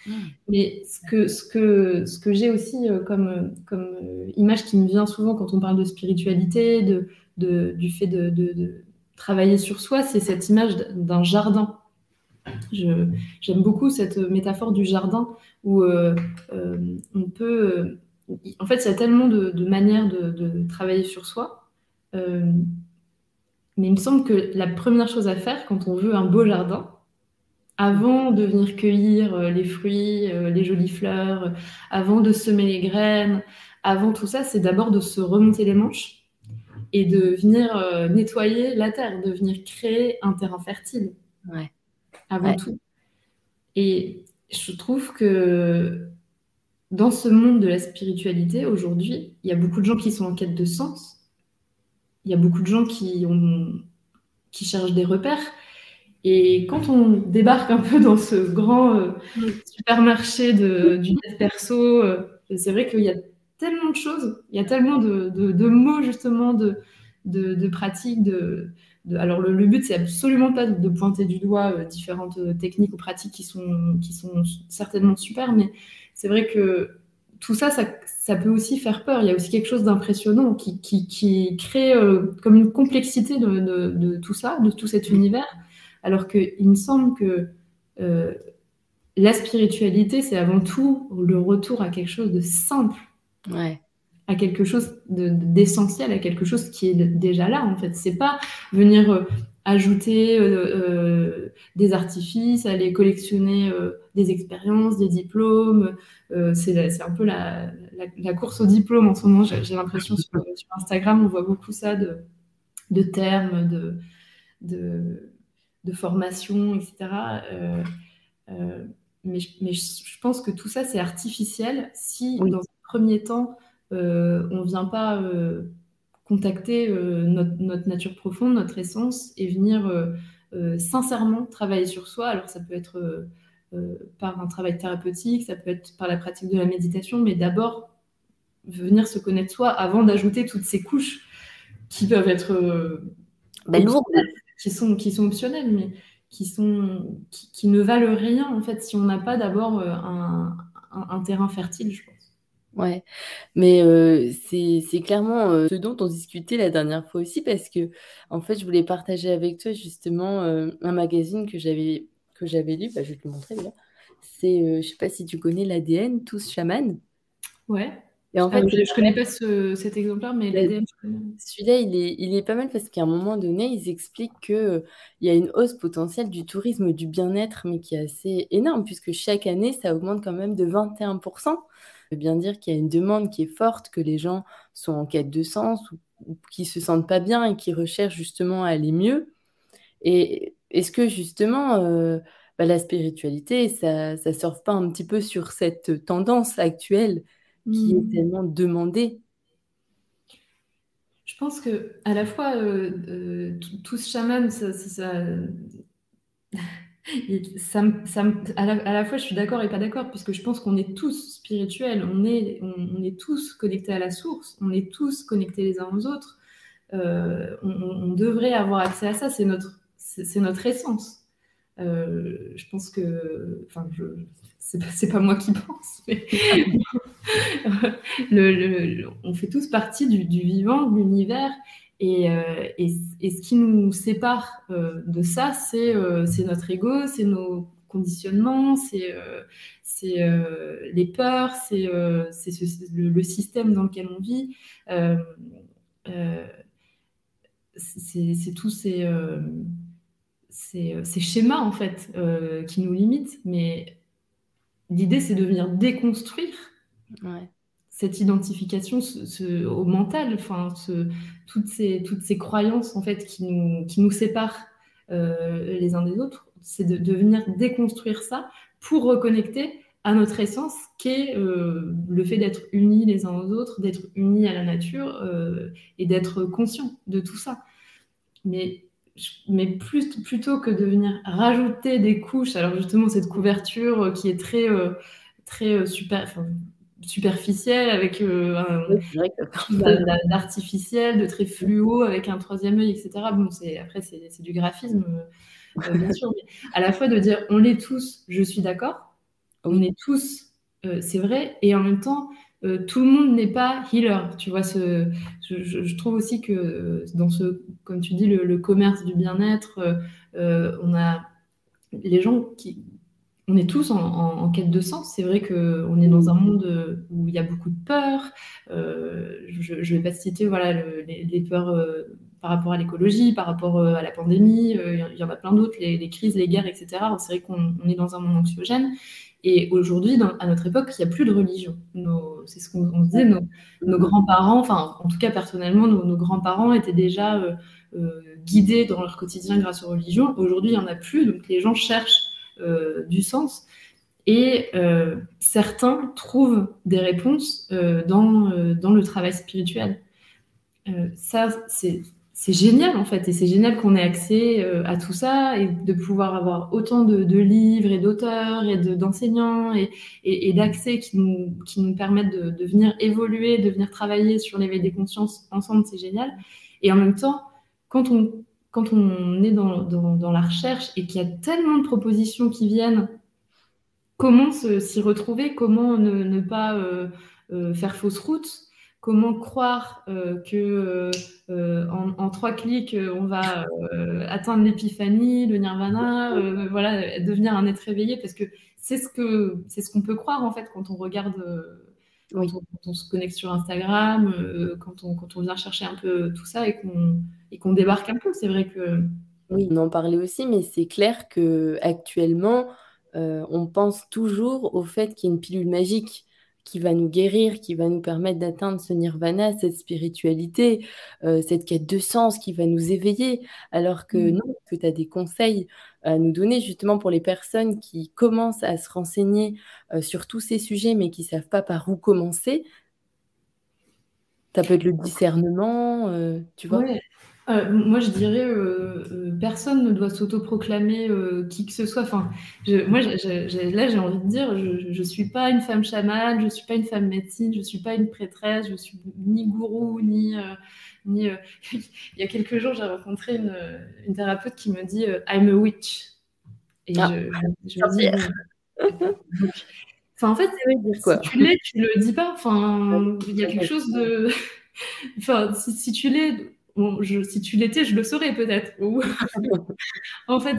Mmh. Mais ce que, ce que, ce que j'ai aussi euh, comme, comme euh, image qui me vient souvent quand on parle de spiritualité, de, de du fait de, de, travailler sur soi, c'est cette image d'un jardin. J'aime beaucoup cette métaphore du jardin où euh, euh, on peut. Euh, en fait, il y a tellement de, manières de, travailler sur soi. mais il me semble que la première chose à faire quand on veut un beau jardin, avant de venir cueillir les fruits, les jolies fleurs, avant de semer les graines, avant tout ça, c'est d'abord de se remonter les manches et de venir nettoyer la terre, de venir créer un terrain fertile. Ouais. Avant tout. Et je trouve que dans ce monde de la spiritualité, aujourd'hui, il y a beaucoup de gens qui sont en quête de sens. Il y a beaucoup de gens qui, ont, qui cherchent des repères. Et quand on débarque un peu dans ce grand euh, supermarché de, du perso, euh, c'est vrai qu'il y a tellement de choses, il y a tellement de, de, mots justement, de, de, pratiques, de, alors le, but, c'est absolument pas de pointer du doigt euh, différentes euh, techniques ou pratiques qui sont, certainement super, mais c'est vrai que tout ça, ça, peut aussi faire peur. Il y a aussi quelque chose d'impressionnant qui, qui, crée euh, comme une complexité de, tout ça, de tout cet univers, alors qu'il me semble que la spiritualité, c'est avant tout le retour à quelque chose de simple. Ouais à quelque chose d'essentiel, à quelque chose qui est déjà là en fait. C'est pas venir euh, ajouter euh, euh, des artifices, aller collectionner des expériences, des diplômes. c'est un peu la, course au diplôme en ce moment. J'ai l'impression sur, Instagram, on voit beaucoup ça de, de termes, de, de, formation, etc. mais, mais je, pense que tout ça, c'est artificiel si, dans un premier temps, euh, on ne vient pas euh, contacter euh, notre, nature profonde, notre essence, et venir sincèrement travailler sur soi. Alors ça peut être par un travail thérapeutique, ça peut être par la pratique de la méditation, mais d'abord venir se connaître soi avant d'ajouter toutes ces couches qui peuvent être bah, lourdes, qui sont, qui sont optionnelles, mais qui, sont, qui, ne valent rien en fait si on n'a pas d'abord un, un, terrain fertile, je pense. Ouais, mais c'est clairement ce dont on discutait la dernière fois aussi parce que en fait je voulais partager avec toi justement un magazine que j'avais que j'avais lu, bah, je vais te le montrer là. C'est je sais pas si tu connais l'ADN tous chaman. Ouais. Et en fait, je, ne connais pas cet exemplaire, mais l'ADN, Celui-là, il est, il est pas mal parce qu'à un moment donné, ils expliquent qu'il il y a une hausse potentielle du tourisme du bien-être, mais qui est assez énorme, puisque chaque année, ça augmente quand même de 21% veut bien dire qu'il y a une demande qui est forte, que les gens sont en quête de sens ou, qui se sentent pas bien et qui recherchent justement à aller mieux. Et est-ce que justement euh, bah, la spiritualité, ça ne surfe pas un petit peu sur cette tendance actuelle qui est hmm. tellement demandée? Je pense que à la fois euh, euh, tout ce chaman, ça, ça, ça, à, la, fois, je suis d'accord et pas d'accord, puisque je pense qu'on est tous spirituels, on est, on, est tous connectés à la source, on est tous connectés les uns aux autres. Euh, on, devrait avoir accès à ça, c'est notre, c'est, notre essence. Euh, je pense que, enfin, je, c'est, pas, pas moi qui pense, mais le, on fait tous partie du vivant, de l'univers, euh, et, ce qui nous sépare euh, de ça, euh, c'est notre ego, c'est nos conditionnements, c'est les peurs, c'est le, système dans lequel on vit. c'est tous ces, schémas, en fait, qui nous limitent. Mais l'idée, c'est de venir déconstruire cette identification au mental, enfin, toutes, ces, toutes ces croyances en fait qui nous, qui nous séparent euh, les uns des autres, c'est de, venir déconstruire ça pour reconnecter à notre essence, qui est euh, le fait d'être unis les uns aux autres, d'être unis à la nature euh, et d'être conscient de tout ça. Mais, mais plutôt que de venir rajouter des couches, alors justement cette couverture qui est très, très super, superficielle, avec euh, un de très fluo, avec un troisième œil, etc. Bon, c'est, après, c'est, du graphisme, euh, bien sûr, mais à la fois de dire on l'est tous, je suis d'accord, on est tous, euh, c'est vrai, et en même temps, tout le monde n'est pas healer. Tu vois, ce, je, trouve aussi que dans ce, comme tu dis, le commerce du bien-être, on a les gens qui, on est tous en, quête de sens. C'est vrai qu'on est dans un monde où il y a beaucoup de peurs. Euh, je ne vais pas citer voilà, les, peurs euh, par rapport à l'écologie, par rapport euh, à la pandémie. il y en a plein d'autres, les, crises, les guerres, etc. C'est vrai qu'on est dans un monde anxiogène. Et aujourd'hui, à notre époque, il n'y a plus de religion. C'est ce qu'on disait, nos, grands-parents, enfin, en tout cas personnellement, nos, grands-parents étaient déjà guidés dans leur quotidien grâce aux religions. Aujourd'hui, il n'y en a plus, donc les gens cherchent euh, du sens. Et euh, certains trouvent des réponses euh, dans, dans le travail spirituel. ça, c'est génial en fait, et c'est génial qu'on ait accès à tout ça et de pouvoir avoir autant de, livres et d'auteurs et d'enseignants et, et, d'accès qui nous, qui nous permettent de, de, venir évoluer, de venir travailler sur l'éveil des consciences ensemble, c'est génial. Et en même temps, quand on quand on est dans, dans, la recherche et qu'il y a tellement de propositions qui viennent, comment s'y retrouver Comment ne, pas euh, euh, faire fausse route Comment croire euh, que en, trois clics on va atteindre l'épiphanie, le nirvana, voilà, devenir un être éveillé Parce que c'est ce que c'est ce qu'on peut croire en fait quand on regarde quand, on, se connecte sur Instagram, euh, quand, on, quand on vient chercher un peu tout ça et qu'on et qu'on débarque un peu, c'est vrai que... Oui, on en parlait aussi, mais c'est clair que actuellement, euh, on pense toujours au fait qu'il y a une pilule magique qui va nous guérir, qui va nous permettre d'atteindre ce nirvana, cette spiritualité, euh, cette quête de sens qui va nous éveiller, alors que mmh. non, que tu as des conseils à nous donner justement pour les personnes qui commencent à se renseigner euh, sur tous ces sujets mais qui ne savent pas par où commencer? Ça peut être le discernement, euh, tu vois? Euh, moi, je dirais, euh, euh, personne ne doit s'autoproclamer qui que ce soit. Enfin, moi, là, j'ai envie de dire, je ne suis pas une femme chamane, je ne suis pas une femme médecine, je ne suis pas une prêtresse, je suis ni gourou, ni... ni Il y a quelques jours, j'ai rencontré une, une, thérapeute qui me dit I'm a witch. Et ah, je, me dis... enfin, en fait, si tu l'es, tu le dis pas. Enfin, il y a quelque chose de... enfin, si, si tu l'es si tu l'étais, je le saurais peut-être. en fait,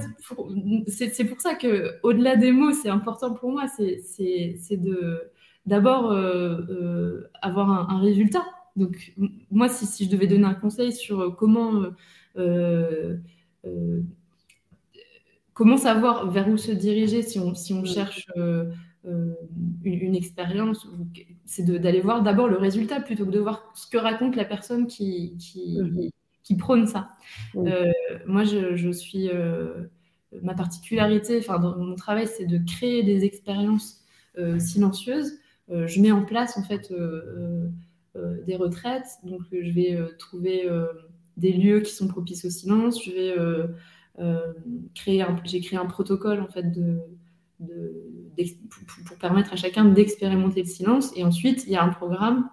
c'est pour ça que, au-delà des mots, c'est important pour moi, c'est de d'abord euh, euh, avoir un, résultat. Donc, moi, si, si, je devais donner un conseil sur comment euh, comment savoir vers où se diriger si on, si on cherche une, expérience, c'est d'aller voir d'abord le résultat plutôt que de voir ce que raconte la personne qui, qui, mhm. prône ça. Euh, moi, je, suis. Euh, ma particularité, enfin, dans mon travail, c'est de créer des expériences euh, silencieuses. je mets en place, en fait, des retraites. Donc, je vais trouver des lieux qui sont propices au silence. Je vais créer j'ai créé un protocole, en fait, de pour, permettre à chacun d'expérimenter le silence. Et ensuite, il y a un programme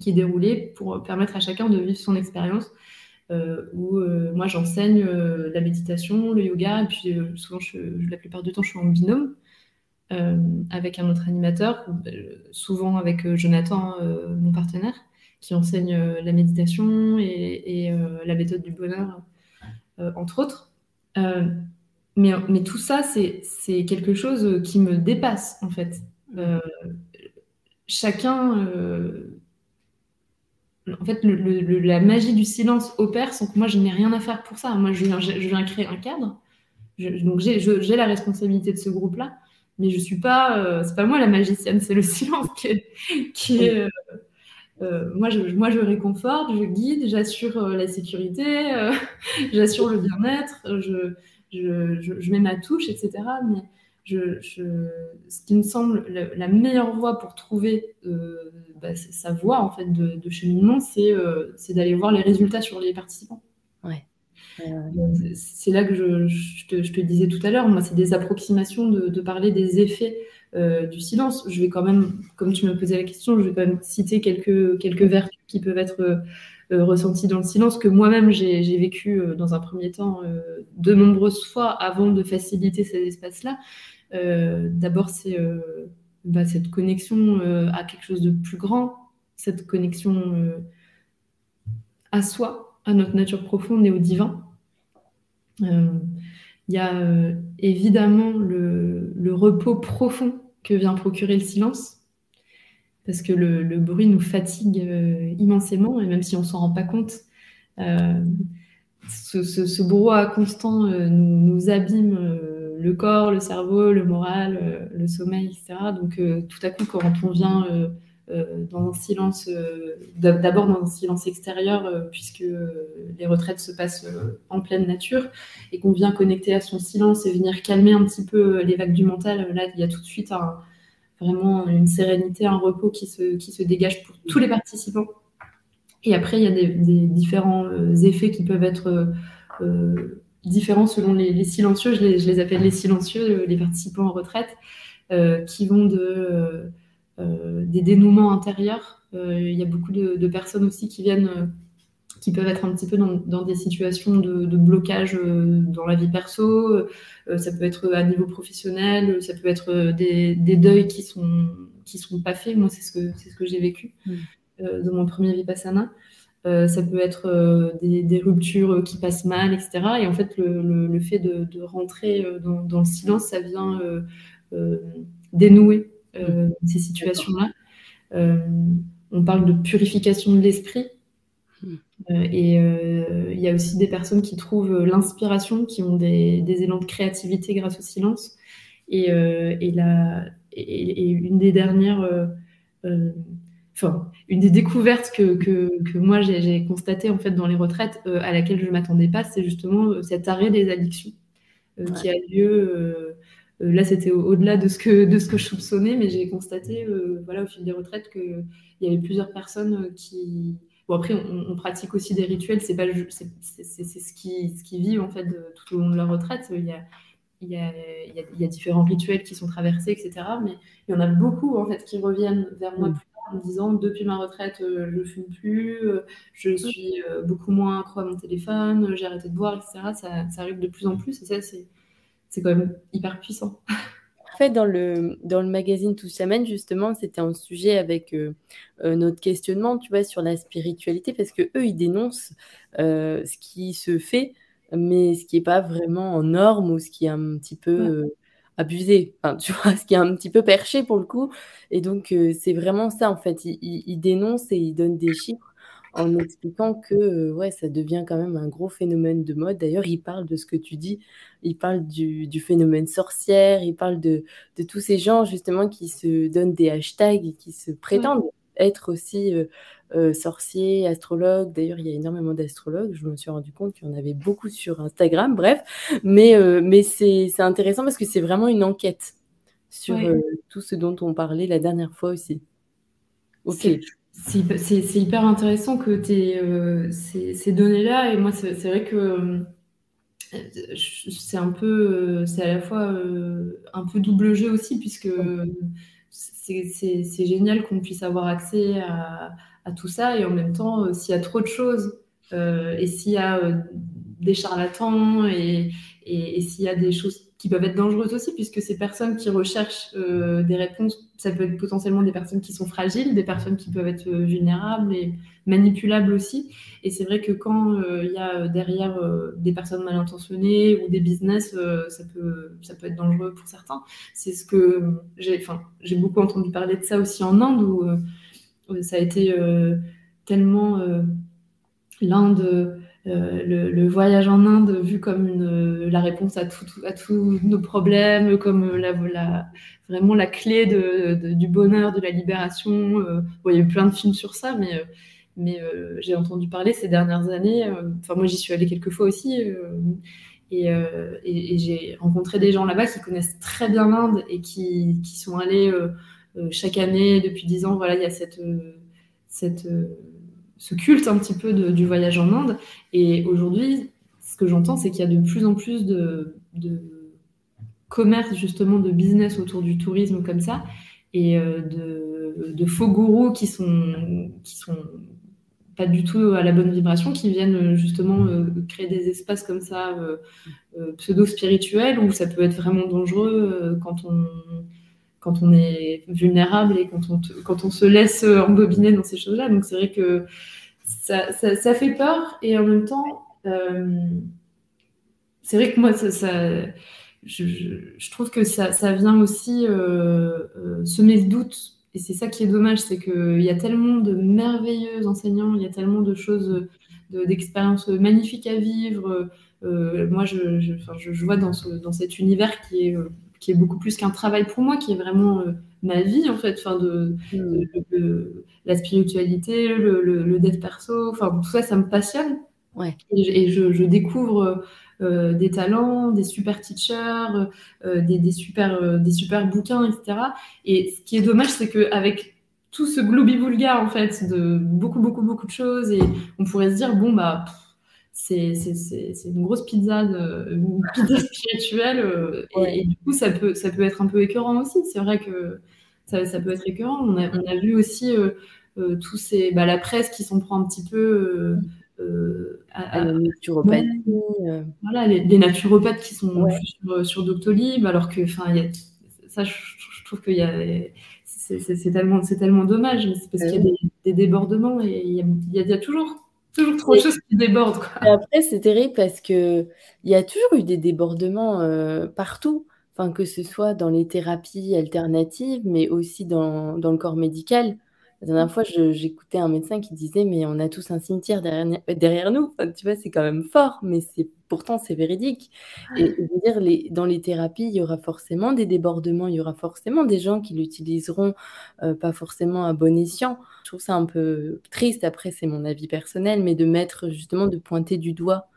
qui est déroulé pour permettre à chacun de vivre son expérience. Euh, où euh, moi j'enseigne euh, la méditation, le yoga, et puis souvent, la plupart du temps, je suis en binôme avec un autre animateur, souvent avec Jonathan, mon partenaire, qui enseigne la méditation et la méthode du bonheur, entre autres. Mais, tout ça, c'est quelque chose qui me dépasse, en fait. Euh, chacun. Euh, en fait, la magie du silence opère sans que moi, je n'ai rien à faire pour ça. Moi, je viens, je créer un cadre. donc, j'ai la responsabilité de ce groupe-là. mais je suis pas, c'est pas moi la magicienne, c'est le silence qui est, moi, je, moi, je réconforte, je guide, j'assure la sécurité, j'assure le bien-être, je, je, mets ma touche, etc. Mais je, ce qui me semble la, meilleure voie pour trouver euh, bah, sa voie en fait de, cheminement, euh, c'est d'aller voir les résultats sur les participants. Ouais. Euh, c'est là que je, te, je, te, disais tout à l'heure, moi, c'est des approximations de, de, parler des effets du silence. Je vais quand même, comme tu me posais la question, je vais quand même citer quelques, quelques vertus qui peuvent être ressenties dans le silence, que moi-même j'ai vécu dans un premier temps de nombreuses fois avant de faciliter ces espaces-là. Euh, d'abord, c'est euh, bah, cette connexion euh, à quelque chose de plus grand, cette connexion à soi, à notre nature profonde et au divin. Il y a évidemment le, repos profond que vient procurer le silence, parce que le, bruit nous fatigue immensément, et même si on s'en rend pas compte, ce, ce, brouhaha constant nous, abîme le corps, le cerveau, le moral, euh, le sommeil, etc. Donc euh, tout à coup, quand on vient euh, dans un silence, d'abord dans un silence extérieur, puisque les retraites se passent en pleine nature, et qu'on vient connecter à son silence et venir calmer un petit peu les vagues du mental, là, il y a tout de suite vraiment une sérénité, un repos qui se, qui se dégage pour tous les participants. Et après, il y a des, différents effets qui peuvent être différents selon les, silencieux, je les, appelle les silencieux, les participants en retraite, euh, qui vont de, euh, euh, des dénouements intérieurs. Il y a beaucoup de, personnes aussi qui viennent, qui peuvent être un petit peu dans, des situations de, blocage dans la vie perso. ça peut être à niveau professionnel, ça peut être des, deuils qui sont qui sont pas faits. Moi, c'est ce que c'est ce que j'ai vécu mmh. dans mon premier vipassana. Euh, ça peut être euh, des, ruptures qui passent mal, etc. Et en fait, le, fait de, rentrer euh, dans, le silence, ça vient dénouer ces situations-là. on parle de purification de l'esprit. Hmm. et il y a aussi des personnes qui trouvent l'inspiration, qui ont des, élans de créativité grâce au silence. Et, et une des dernières une des découvertes que, que, moi j'ai constatées en fait dans les retraites euh, à laquelle je ne m'attendais pas, c'est justement euh, cet arrêt des addictions euh, qui a lieu. là, c'était au-delà de ce que de ce que je soupçonnais, mais j'ai constaté, voilà, au fil des retraites, qu'il y avait plusieurs personnes qui Bon, après, on, pratique aussi des rituels, c'est ce qui, ce qui vivent en fait tout au long de la retraite. Il y, a, il, y a, il, y a, différents rituels qui sont traversés, etc. Mais il y en a beaucoup en fait qui reviennent vers moi mm. plus en me disant depuis ma retraite, euh, je ne fume plus, euh, je suis euh, beaucoup moins accro à mon téléphone, j'ai arrêté de boire, etc. Ça, arrive de plus en plus et ça, c'est quand même hyper puissant. Fait, dans le, dans le magazine Tout Semaine, justement, c'était un sujet avec notre questionnement, tu vois, sur la spiritualité, parce que eux, ils dénoncent ce qui se fait, mais ce qui n'est pas vraiment en norme ou ce qui est un petit peu abusé, enfin, tu vois, ce qui est un petit peu perché pour le coup. Et donc, euh, c'est vraiment ça, en fait. Il, il, dénonce et il donne des chiffres en expliquant que euh, ouais, ça devient quand même un gros phénomène de mode. D'ailleurs, il parle de ce que tu dis, il parle du, du phénomène sorcière, il parle de, de, tous ces gens justement qui se donnent des hashtags et qui se prétendent être aussi euh, euh, sorcier, astrologue. D'ailleurs, il y a énormément d'astrologues. Je me suis rendu compte qu'il y en avait beaucoup sur Instagram. Bref, mais, euh, mais c'est intéressant parce que c'est vraiment une enquête sur tout ce dont on parlait la dernière fois aussi. Ok. C'est hyper intéressant que tu aies ces, données-là. Et moi, c'est vrai que c'est un peu, c'est à la fois un peu double jeu aussi, puisque c'est génial qu'on puisse avoir accès à, tout ça. Et en même temps, euh, s'il y a trop de choses, euh, et s'il y a euh, des charlatans, et, et s'il y a des choses qui peuvent être dangereuses aussi, puisque ces personnes qui recherchent euh, des réponses, ça peut être potentiellement des personnes qui sont fragiles, des personnes qui peuvent être euh, vulnérables et manipulables aussi. Et c'est vrai que quand euh, il y a derrière des personnes mal intentionnées ou des business, ça, peut, ça peut être dangereux pour certains. C'est ce que j'ai, beaucoup entendu parler de ça aussi en Inde, où ça a été tellement l'Inde le, voyage en Inde vu comme une, la réponse à, tous nos problèmes, comme la, vraiment la clé du bonheur, de la libération. il y a eu plein de films sur ça, mais, j'ai entendu parler ces dernières années. Enfin, moi, j'y suis allée quelques fois aussi. Et, j'ai rencontré des gens là-bas qui connaissent très bien l'Inde et qui, sont allés chaque année depuis dix ans. Voilà, il y a cette ce culte un petit peu du voyage en Inde. Et aujourd'hui, ce que j'entends, c'est qu'il y a de plus en plus de, commerce, justement, de business autour du tourisme comme ça, et euh, de, faux gourous qui sont, qui sont pas du tout à la bonne vibration, qui viennent justement euh, créer des espaces comme ça, euh, pseudo-spirituels, où ça peut être vraiment dangereux quand on quand on est vulnérable et quand on, quand on se laisse embobiner dans ces choses-là. Donc c'est vrai que ça, ça, fait peur et en même temps, euh, c'est vrai que moi, ça, je, je, trouve que ça, vient aussi euh, euh, semer le doute. Et c'est ça qui est dommage, c'est qu'il y a tellement de merveilleux enseignants, il y a tellement de choses, d'expériences magnifiques à vivre. moi, je, je, je, vois dans, ce, dans cet univers qui est qui est beaucoup plus qu'un travail pour moi, qui est vraiment euh, ma vie en fait, enfin de, mm. la spiritualité, le, le, dev perso, enfin tout ça, ça me passionne. Ouais. Et, je, découvre euh, des talents, des super teachers, euh, des, des, super, des super bouquins, etc. Et ce qui est dommage, c'est qu'avec tout ce gloobie-boulga en fait de beaucoup beaucoup beaucoup de choses, et on pourrait se dire bon bah c'est une grosse pizza, une pizza spirituelle. Euh, et, du coup, ça peut, ça peut être un peu écœurant aussi. C'est vrai que ça, ça, peut être écœurant. On a, on a vu aussi euh, euh, tous ces, bah, la presse qui s'en prend un petit peu. à, la naturopathie. Voilà, les, naturopathes qui sont sur, sur, Doctolib, alors que, enfin, ça, je, trouve qu'il y a c'est tellement, tellement dommage, c'est parce qu'il y a des, des, débordements et il y a, il y a toujours Toujours trop de choses qui débordent. Quoi. après, c'est terrible parce qu'il y a toujours eu des débordements euh, partout. Enfin, que ce soit dans les thérapies alternatives, mais aussi dans, dans le corps médical. La dernière fois, j'écoutais un médecin qui disait Mais on a tous un cimetière derrière, derrière nous. tu vois, c'est quand même fort, mais c'est pourtant, c'est véridique. Et je veux dire, les, dans les thérapies, il y aura forcément des débordements, il y aura forcément des gens qui l'utiliseront euh, pas forcément à bon escient. Je trouve ça un peu triste, après, c'est mon avis personnel, mais de mettre justement, de pointer du doigt,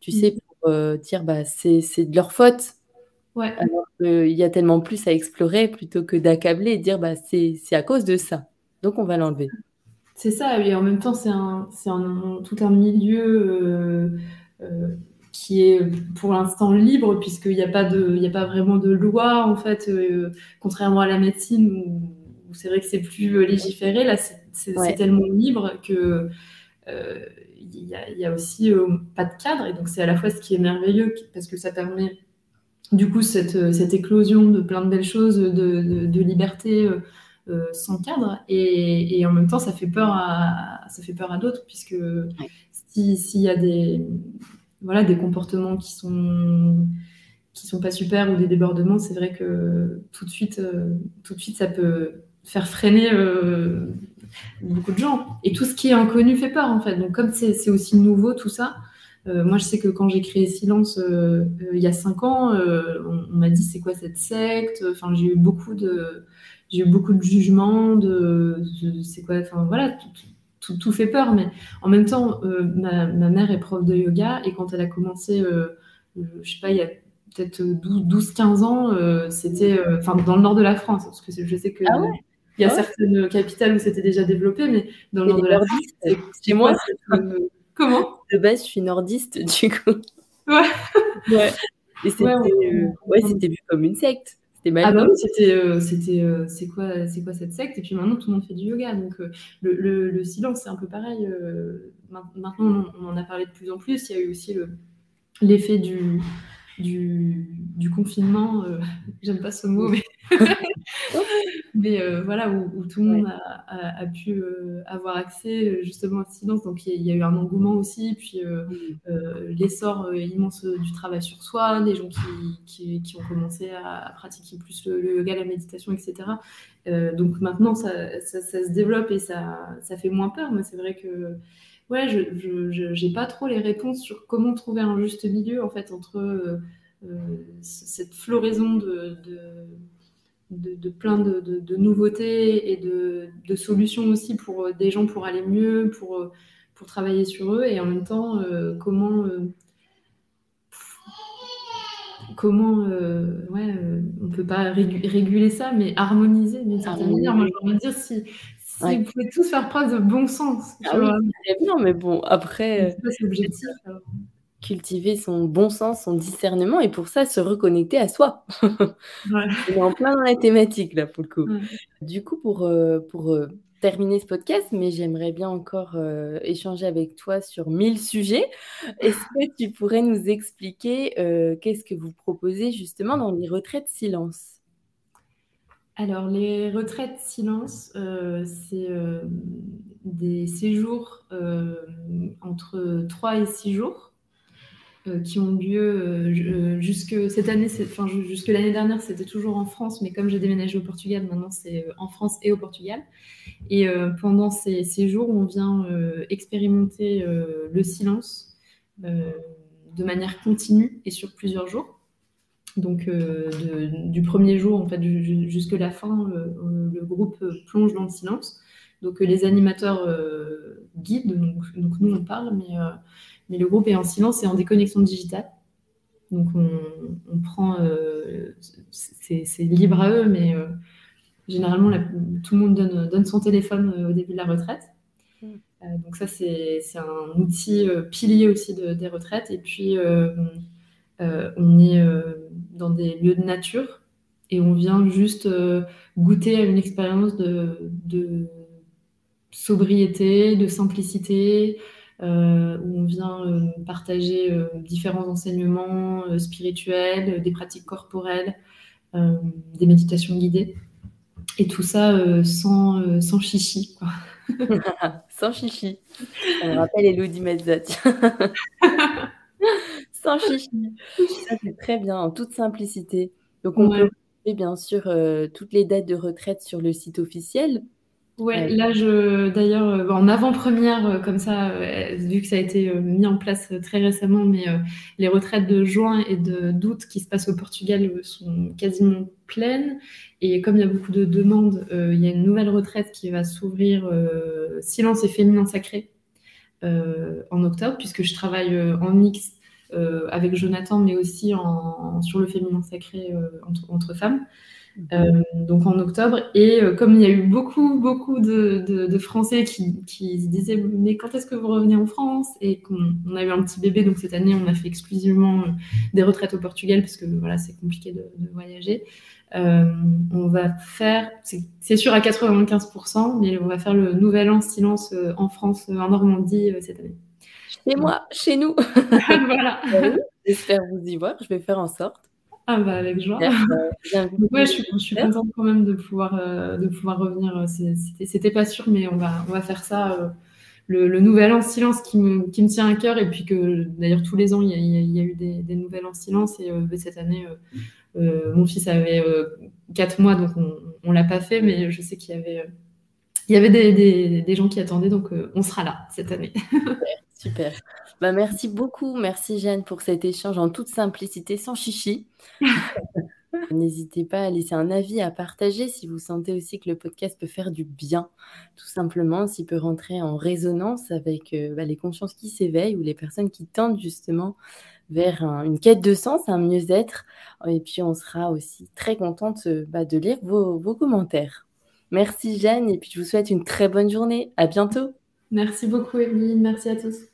tu sais, mmh. pour euh, dire bah, c'est de leur faute. Ouais. Alors qu'il y a tellement plus à explorer plutôt que d'accabler et dire bah, c'est à cause de ça. Donc on va l'enlever. C'est ça, et en même temps, c'est un, un, tout un milieu euh, qui est pour l'instant libre, puisqu'il n'y a, pas de, a pas vraiment de loi, en fait, euh, contrairement à la médecine, où, c'est vrai que c'est plus euh, légiféré, là, c'est tellement libre que euh, il y, a aussi pas de cadre, et donc c'est à la fois ce qui est merveilleux, parce que ça permet du coup cette, cette éclosion de plein de belles choses, de, de, liberté sans cadre, et, et, en même temps ça fait peur à, ça fait peur à d'autres, puisque s'il y a des voilà, des comportements qui sont qui sont pas super ou des débordements, c'est vrai que tout de suite, euh, tout de suite, ça peut faire freiner euh, beaucoup de gens. Et tout ce qui est inconnu fait peur, en fait. Donc, comme c'est aussi nouveau, tout ça, euh, moi, je sais que quand j'ai créé Silence il y a cinq ans, on, m'a dit c'est quoi cette secte? Enfin, j'ai eu beaucoup de, j'ai eu beaucoup de jugements de, c'est quoi. Enfin, voilà, tout, tout, fait peur, mais en même temps, euh, ma, mère est prof de yoga et quand elle a commencé, euh, euh, je sais pas, il y a peut-être 12-15 ans, c'était enfin dans le nord de la France, parce que je sais que. Ah il y a certaines capitales où c'était déjà développé, mais dans le nord de la France, chez moi, comment? De base, je suis nordiste, du coup. Ouais. ouais. Et c'était vu comme une secte. Ah bah oui, c'était, euh, c'était, euh, c'est quoi, c'est quoi cette secte? Et puis maintenant, tout le monde fait du yoga. Donc euh, le, le, silence, c'est un peu pareil. maintenant, on en a parlé de plus en plus. Il y a eu aussi le, l'effet du, du, du confinement. j'aime pas ce mot, mais mais euh, voilà, où, tout le monde a, pu euh, avoir accès euh, justement au silence. Donc il y, a eu un engouement aussi, puis l'essor immense du travail sur soi, des gens qui, qui, ont commencé à, pratiquer plus le, yoga, la méditation, etc. donc maintenant, ça, ça, se développe et ça, ça fait moins peur, mais c'est vrai que ouais, je n'ai pas trop les réponses sur comment trouver un juste milieu en fait entre cette floraison de, de, plein de, nouveautés et de, solutions aussi pour des gens pour aller mieux, pour, pour travailler sur eux et en même temps comment comment, euh, ouais, euh, on peut pas réguler ça, mais harmoniser d'une certaine manière. Moi, j'ai envie de dire, si, si vous pouvez tous faire preuve de bon sens. Ah oui, bien, mais bon, après, euh, cultiver son bon sens, son discernement, et pour ça, se reconnecter à soi. Ouais. On est en plein dans la thématique, là, pour le coup. Du coup, pour, pour terminer ce podcast, mais j'aimerais bien encore euh, échanger avec toi sur mille sujets. Est-ce que tu pourrais nous expliquer euh, qu'est-ce que vous proposez justement dans les retraites silence? Alors, les retraites silence, euh, c'est des séjours entre 3 et 6 jours euh, qui ont lieu euh, euh, jusque cette année, enfin jusque l'année dernière, c'était toujours en France, mais comme j'ai déménagé au Portugal, maintenant c'est en France et au Portugal. Et pendant ces, ces, jours, on vient expérimenter le silence de manière continue et sur plusieurs jours. Donc du premier jour en fait jusque la fin, le, groupe plonge dans le silence. Donc les animateurs guident, donc, donc, nous on parle, mais mais le groupe est en silence et en déconnexion digitale. Donc on, prend, euh, c'est libre à eux, mais euh, généralement tout le monde donne, donne son téléphone euh, au début de la retraite. Mm. donc ça c'est un outil pilier aussi des retraites. Et puis on est dans des lieux de nature et on vient juste goûter à une expérience de, de, sobriété, de simplicité, euh, où on vient euh, partager euh, différents enseignements spirituels, des pratiques corporelles, des méditations guidées. Et tout ça sans, sans chichi. sans chichi. Ça me rappelle Elodie Mezza. sans chichi. Ça, c'est très bien, en toute simplicité. Donc, on peut trouver bien sûr toutes les dates de retraite sur le site officiel. Ouais, là, je, d'ailleurs, euh, en avant-première, euh, comme ça, euh, vu que ça a été mis en place très récemment, mais les retraites de juin et de d'août qui se passent au Portugal sont quasiment pleines. Et comme il y a beaucoup de demandes, il y a une nouvelle retraite qui va s'ouvrir, Silence et féminin sacré, en octobre, puisque je travaille en mix avec Jonathan, mais aussi en, sur le féminin sacré entre, entre femmes. Euh, donc en octobre. Et euh, comme il y a eu beaucoup, beaucoup de, Français qui, qui, disaient Mais quand est-ce que vous revenez en France? Et qu'on a eu un petit bébé, donc cette année, on a fait exclusivement euh, des retraites au Portugal parce que voilà, c'est compliqué de, voyager. on va faire, c'est sûr à 95%, mais on va faire le nouvel an silence en France, en Normandie cette année. Chez moi, chez nous. voilà. J'espère vous y voir, je vais faire en sorte. Ah bah avec joie. ouais, je suis, je suis contente quand même de pouvoir, euh, de pouvoir revenir. C'était pas sûr, mais on va, on va faire ça. Euh, le, nouvel an silence qui me, qui me tient à cœur et puis que d'ailleurs tous les ans il y a, eu des, des nouvelles en silence et euh, cette année mon fils avait 4 mois donc on, on l'a pas fait mais je sais qu'il y avait il y avait des, des, des, gens qui attendaient donc on sera là cette année. Super. Bah, merci beaucoup. Merci Jeanne pour cet échange en toute simplicité, sans chichi. N'hésitez pas à laisser un avis, à partager si vous sentez aussi que le podcast peut faire du bien, tout simplement, s'il peut rentrer en résonance avec euh, bah, les consciences qui s'éveillent ou les personnes qui tendent justement vers une quête de sens, un mieux-être. Et puis on sera aussi très contente euh, bah, de lire vos, vos commentaires. Merci Jeanne et puis je vous souhaite une très bonne journée. À bientôt. Merci beaucoup Emeline, merci à tous.